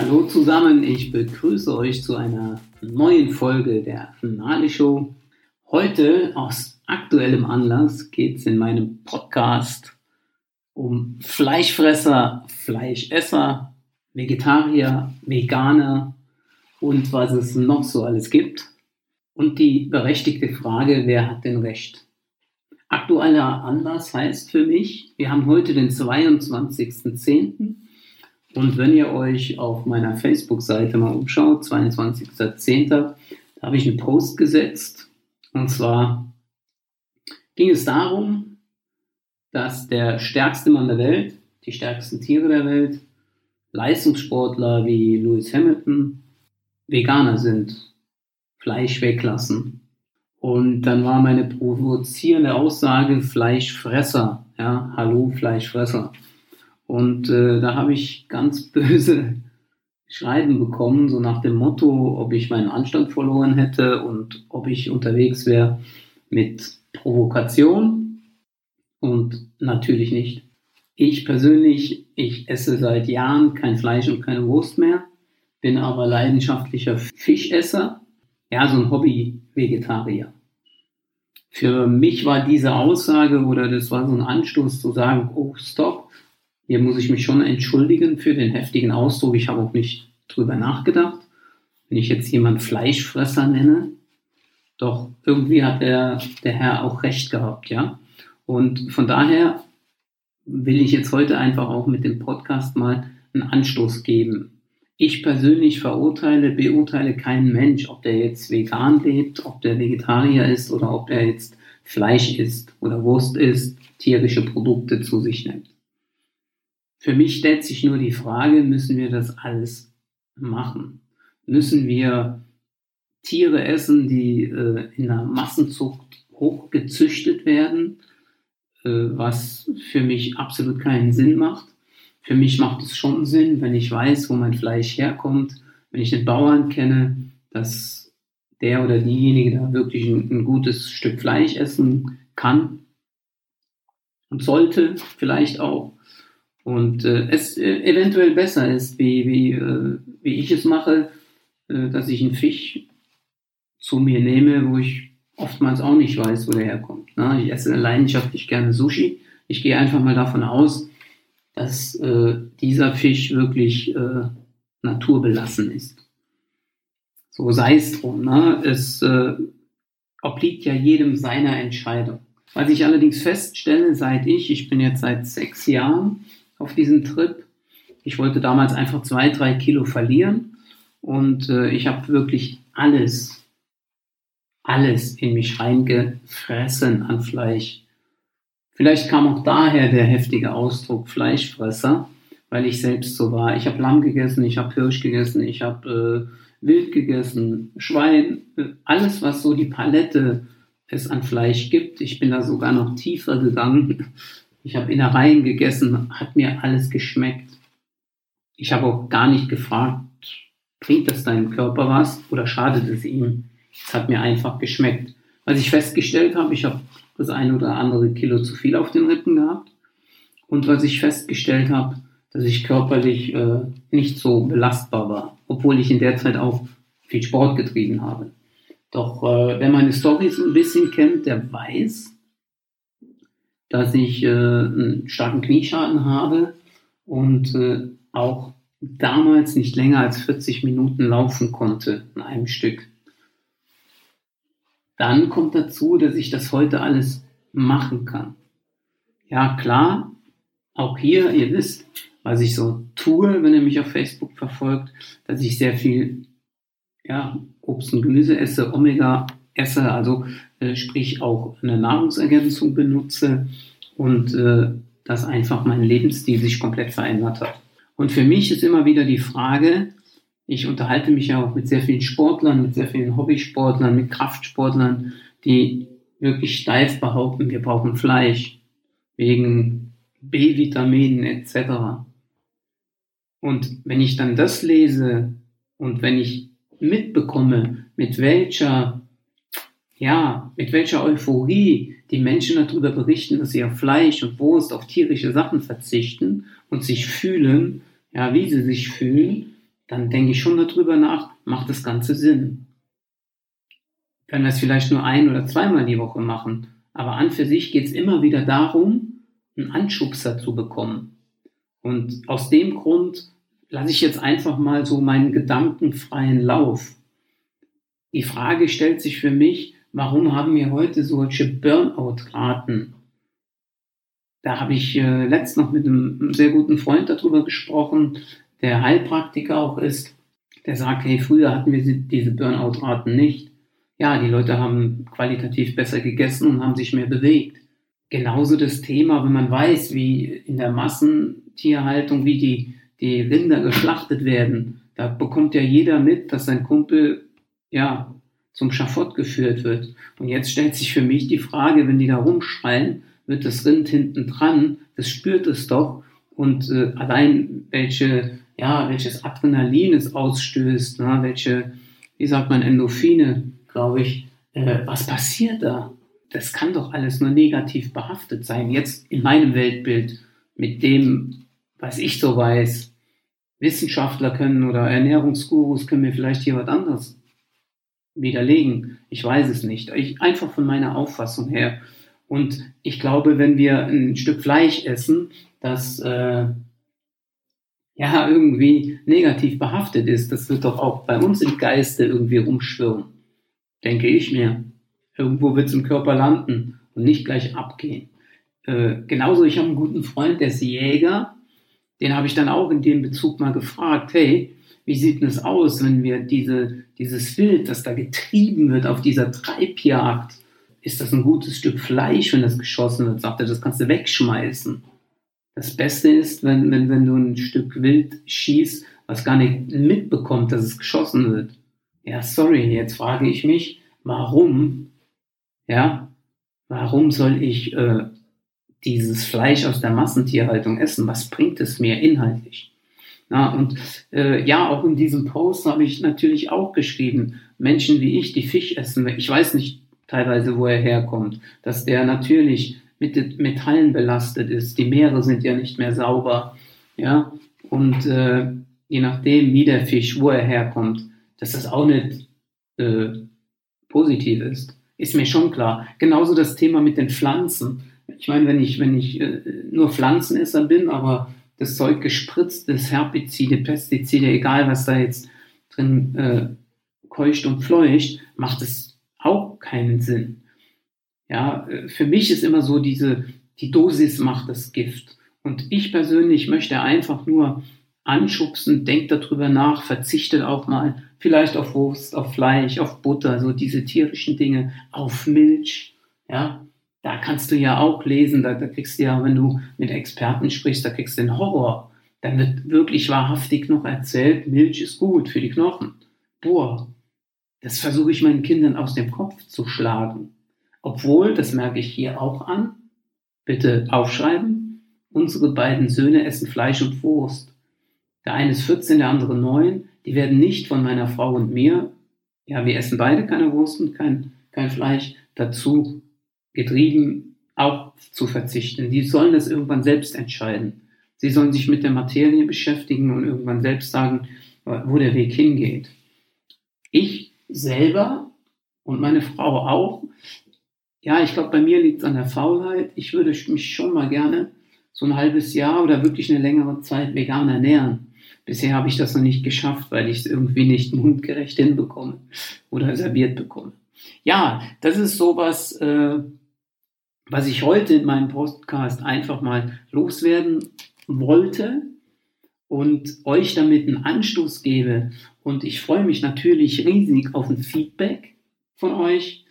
Hallo zusammen, ich begrüße euch zu einer neuen Folge der Finale Show. Heute aus aktuellem Anlass geht es in meinem Podcast um Fleischfresser, Fleischesser, Vegetarier, Veganer und was es noch so alles gibt. Und die berechtigte Frage, wer hat denn Recht? Aktueller Anlass heißt für mich, wir haben heute den 22.10. Und wenn ihr euch auf meiner Facebook-Seite mal umschaut, 22.10., da habe ich einen Post gesetzt. Und zwar ging es darum, dass der stärkste Mann der Welt, die stärksten Tiere der Welt, Leistungssportler wie Lewis Hamilton, Veganer sind, Fleisch weglassen. Und dann war meine provozierende Aussage Fleischfresser. Ja, hallo Fleischfresser. Und äh, da habe ich ganz böse Schreiben bekommen, so nach dem Motto, ob ich meinen Anstand verloren hätte und ob ich unterwegs wäre mit Provokation. Und natürlich nicht. Ich persönlich, ich esse seit Jahren kein Fleisch und keine Wurst mehr, bin aber leidenschaftlicher Fischesser, ja, so ein Hobby-Vegetarier. Für mich war diese Aussage oder das war so ein Anstoß zu sagen, oh, stopp, hier muss ich mich schon entschuldigen für den heftigen Ausdruck. Ich habe auch nicht drüber nachgedacht. Wenn ich jetzt jemand Fleischfresser nenne, doch irgendwie hat der, der Herr auch recht gehabt, ja. Und von daher will ich jetzt heute einfach auch mit dem Podcast mal einen Anstoß geben. Ich persönlich verurteile, beurteile keinen Mensch, ob der jetzt vegan lebt, ob der Vegetarier ist oder ob er jetzt Fleisch isst oder Wurst isst, tierische Produkte zu sich nimmt. Für mich stellt sich nur die Frage, müssen wir das alles machen? Müssen wir Tiere essen, die äh, in der Massenzucht hochgezüchtet werden, äh, was für mich absolut keinen Sinn macht. Für mich macht es schon Sinn, wenn ich weiß, wo mein Fleisch herkommt, wenn ich den Bauern kenne, dass der oder diejenige da wirklich ein, ein gutes Stück Fleisch essen kann und sollte vielleicht auch und äh, es äh, eventuell besser ist, wie, wie, äh, wie ich es mache, äh, dass ich einen Fisch zu mir nehme, wo ich oftmals auch nicht weiß, wo der herkommt. Ne? Ich esse leidenschaftlich gerne Sushi. Ich gehe einfach mal davon aus, dass äh, dieser Fisch wirklich äh, naturbelassen ist. So sei es drum. Ne? Es obliegt ja jedem seiner Entscheidung. Was ich allerdings feststelle, seit ich, ich bin jetzt seit sechs Jahren auf diesem Trip. Ich wollte damals einfach zwei, drei Kilo verlieren und äh, ich habe wirklich alles, alles in mich reingefressen an Fleisch. Vielleicht kam auch daher der heftige Ausdruck Fleischfresser, weil ich selbst so war. Ich habe Lamm gegessen, ich habe Hirsch gegessen, ich habe äh, Wild gegessen, Schwein, äh, alles, was so die Palette es an Fleisch gibt. Ich bin da sogar noch tiefer gegangen ich habe Innereien gegessen, hat mir alles geschmeckt. Ich habe auch gar nicht gefragt, bringt das deinem Körper was oder schadet es ihm? Es hat mir einfach geschmeckt. Was ich festgestellt habe, ich habe das ein oder andere Kilo zu viel auf den Rippen gehabt. Und was ich festgestellt habe, dass ich körperlich äh, nicht so belastbar war, obwohl ich in der Zeit auch viel Sport getrieben habe. Doch äh, wer meine Stories ein bisschen kennt, der weiß, dass ich äh, einen starken Knieschaden habe und äh, auch damals nicht länger als 40 Minuten laufen konnte in einem Stück. Dann kommt dazu, dass ich das heute alles machen kann. Ja, klar, auch hier, ihr wisst, was ich so tue, wenn ihr mich auf Facebook verfolgt, dass ich sehr viel ja, Obst und Gemüse esse, Omega esse, also äh, sprich auch eine Nahrungsergänzung benutze und äh, dass einfach mein Lebensstil sich komplett verändert hat. Und für mich ist immer wieder die Frage, ich unterhalte mich ja auch mit sehr vielen Sportlern, mit sehr vielen Hobbysportlern, mit Kraftsportlern, die wirklich steif behaupten, wir brauchen Fleisch wegen B-Vitaminen etc. Und wenn ich dann das lese und wenn ich mitbekomme, mit welcher ja, mit welcher Euphorie die Menschen darüber berichten, dass sie auf Fleisch und Wurst, auf tierische Sachen verzichten und sich fühlen, ja, wie sie sich fühlen, dann denke ich schon darüber nach, macht das Ganze Sinn. Können wir es vielleicht nur ein oder zweimal die Woche machen, aber an für sich geht es immer wieder darum, einen Anschubser zu bekommen. Und aus dem Grund lasse ich jetzt einfach mal so meinen gedankenfreien Lauf. Die Frage stellt sich für mich, warum haben wir heute solche Burnout-Raten? Da habe ich äh, letzt noch mit einem sehr guten Freund darüber gesprochen, der Heilpraktiker auch ist. Der sagt, hey, früher hatten wir diese Burnout-Raten nicht. Ja, die Leute haben qualitativ besser gegessen und haben sich mehr bewegt. Genauso das Thema, wenn man weiß, wie in der Massentierhaltung, wie die, die Rinder geschlachtet werden, da bekommt ja jeder mit, dass sein Kumpel, ja, zum Schafott geführt wird. Und jetzt stellt sich für mich die Frage, wenn die da rumschreien, wird das Rind hinten dran, das spürt es doch. Und äh, allein welche, ja, welches Adrenalin es ausstößt, na, welche, wie sagt man, Endorphine, glaube ich, äh, was passiert da? Das kann doch alles nur negativ behaftet sein. Jetzt in meinem Weltbild mit dem, was ich so weiß. Wissenschaftler können oder Ernährungsgurus können mir vielleicht hier was anderes widerlegen. Ich weiß es nicht. Ich, einfach von meiner Auffassung her. Und ich glaube, wenn wir ein Stück Fleisch essen, das äh, ja irgendwie negativ behaftet ist, das wird doch auch bei uns im Geiste irgendwie rumschwirren. Denke ich mir. Irgendwo wird es im Körper landen und nicht gleich abgehen. Äh, genauso, ich habe einen guten Freund, der ist Jäger. Den habe ich dann auch in dem Bezug mal gefragt, hey, wie sieht es aus, wenn wir diese, dieses Wild, das da getrieben wird auf dieser Treibjagd, ist das ein gutes Stück Fleisch, wenn das geschossen wird? Sagt er, das kannst du wegschmeißen. Das Beste ist, wenn, wenn, wenn du ein Stück Wild schießt, was gar nicht mitbekommt, dass es geschossen wird. Ja, sorry, jetzt frage ich mich, warum, ja, warum soll ich äh, dieses Fleisch aus der Massentierhaltung essen? Was bringt es mir inhaltlich? Na, und äh, ja, auch in diesem Post habe ich natürlich auch geschrieben, Menschen wie ich, die Fisch essen, ich weiß nicht teilweise, wo er herkommt, dass der natürlich mit Metallen belastet ist. Die Meere sind ja nicht mehr sauber, ja, und äh, je nachdem, wie der Fisch, wo er herkommt, dass das auch nicht äh, positiv ist, ist mir schon klar. Genauso das Thema mit den Pflanzen. Ich meine, wenn ich, wenn ich äh, nur Pflanzenesser bin, aber das Zeug gespritzt ist, Herbizide, Pestizide, egal was da jetzt drin äh, keucht und fleucht, macht es auch keinen Sinn. Ja, äh, für mich ist immer so diese, die Dosis macht das Gift. Und ich persönlich möchte einfach nur anschubsen, denkt darüber nach, verzichtet auch mal vielleicht auf Wurst, auf Fleisch, auf Butter, so diese tierischen Dinge, auf Milch, ja, da kannst du ja auch lesen, da, da kriegst du ja, wenn du mit Experten sprichst, da kriegst du den Horror. Dann wird wirklich wahrhaftig noch erzählt, Milch ist gut für die Knochen. Boah, das versuche ich meinen Kindern aus dem Kopf zu schlagen. Obwohl, das merke ich hier auch an, bitte aufschreiben, unsere beiden Söhne essen Fleisch und Wurst. Der eine ist 14, der andere 9. Die werden nicht von meiner Frau und mir, ja, wir essen beide keine Wurst und kein, kein Fleisch, dazu getrieben, auch zu verzichten. Die sollen das irgendwann selbst entscheiden. Sie sollen sich mit der Materie beschäftigen und irgendwann selbst sagen, wo der Weg hingeht. Ich selber und meine Frau auch, ja, ich glaube, bei mir liegt es an der Faulheit. Ich würde mich schon mal gerne so ein halbes Jahr oder wirklich eine längere Zeit vegan ernähren. Bisher habe ich das noch nicht geschafft, weil ich es irgendwie nicht mundgerecht hinbekomme oder serviert bekomme. Ja, das ist sowas, äh, was ich heute in meinem Podcast einfach mal loswerden wollte und euch damit einen Anstoß gebe. Und ich freue mich natürlich riesig auf ein Feedback von euch,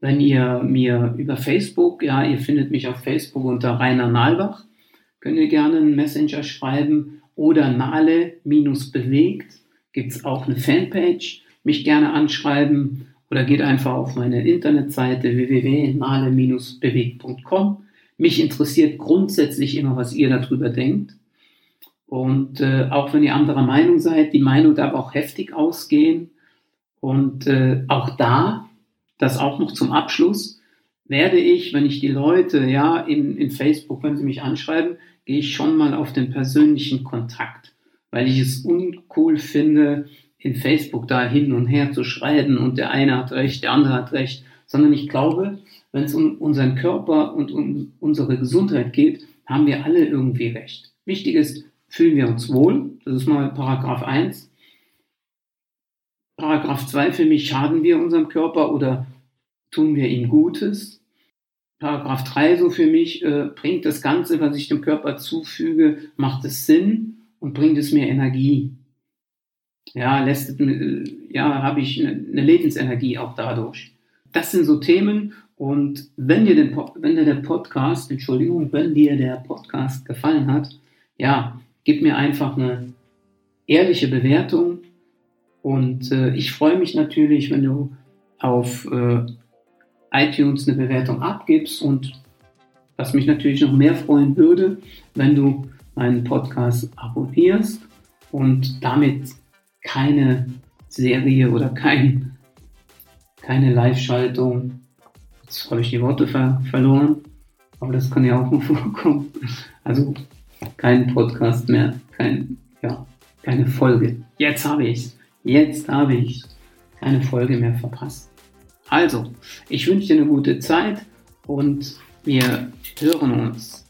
wenn ihr mir über Facebook, ja, ihr findet mich auf Facebook unter Rainer Nalbach, könnt ihr gerne einen Messenger schreiben oder Nale-bewegt, gibt es auch eine Fanpage, mich gerne anschreiben oder geht einfach auf meine Internetseite www.male-bewegt.com. Mich interessiert grundsätzlich immer, was ihr darüber denkt. Und äh, auch wenn ihr anderer Meinung seid, die Meinung darf auch heftig ausgehen. Und äh, auch da, das auch noch zum Abschluss, werde ich, wenn ich die Leute, ja, in, in Facebook, wenn sie mich anschreiben, gehe ich schon mal auf den persönlichen Kontakt. weil ich es uncool finde, in Facebook da hin und her zu schreiben und der eine hat recht, der andere hat recht, sondern ich glaube, wenn es um unseren Körper und um unsere Gesundheit geht, haben wir alle irgendwie recht. Wichtig ist, fühlen wir uns wohl. Das ist mal Paragraph 1. Paragraph 2 für mich, schaden wir unserem Körper oder tun wir ihm Gutes? Paragraph 3 so für mich, äh, bringt das Ganze, was ich dem Körper zufüge, macht es Sinn und bringt es mir Energie? Ja, lässt, äh, ja, habe ich eine, Lebensenergie auch dadurch. Das sind so Themen und wenn dir, den, wenn dir der Podcast, Entschuldigung, wenn dir der Podcast gefallen hat, ja, gib mir einfach eine ehrliche Bewertung und äh, ich freue mich natürlich, wenn du auf äh, iTunes eine Bewertung abgibst und was mich natürlich noch mehr freuen würde, wenn du meinen Podcast abonnierst und damit keine Serie oder kein, keine Live-Schaltung Jetzt habe ich die Worte ver verloren, aber das kann ja auch mal vorkommen. Also kein Podcast mehr, kein, ja, keine Folge. Jetzt habe ich es. Jetzt habe ich keine Folge mehr verpasst. Also, ich wünsche dir eine gute Zeit und wir hören uns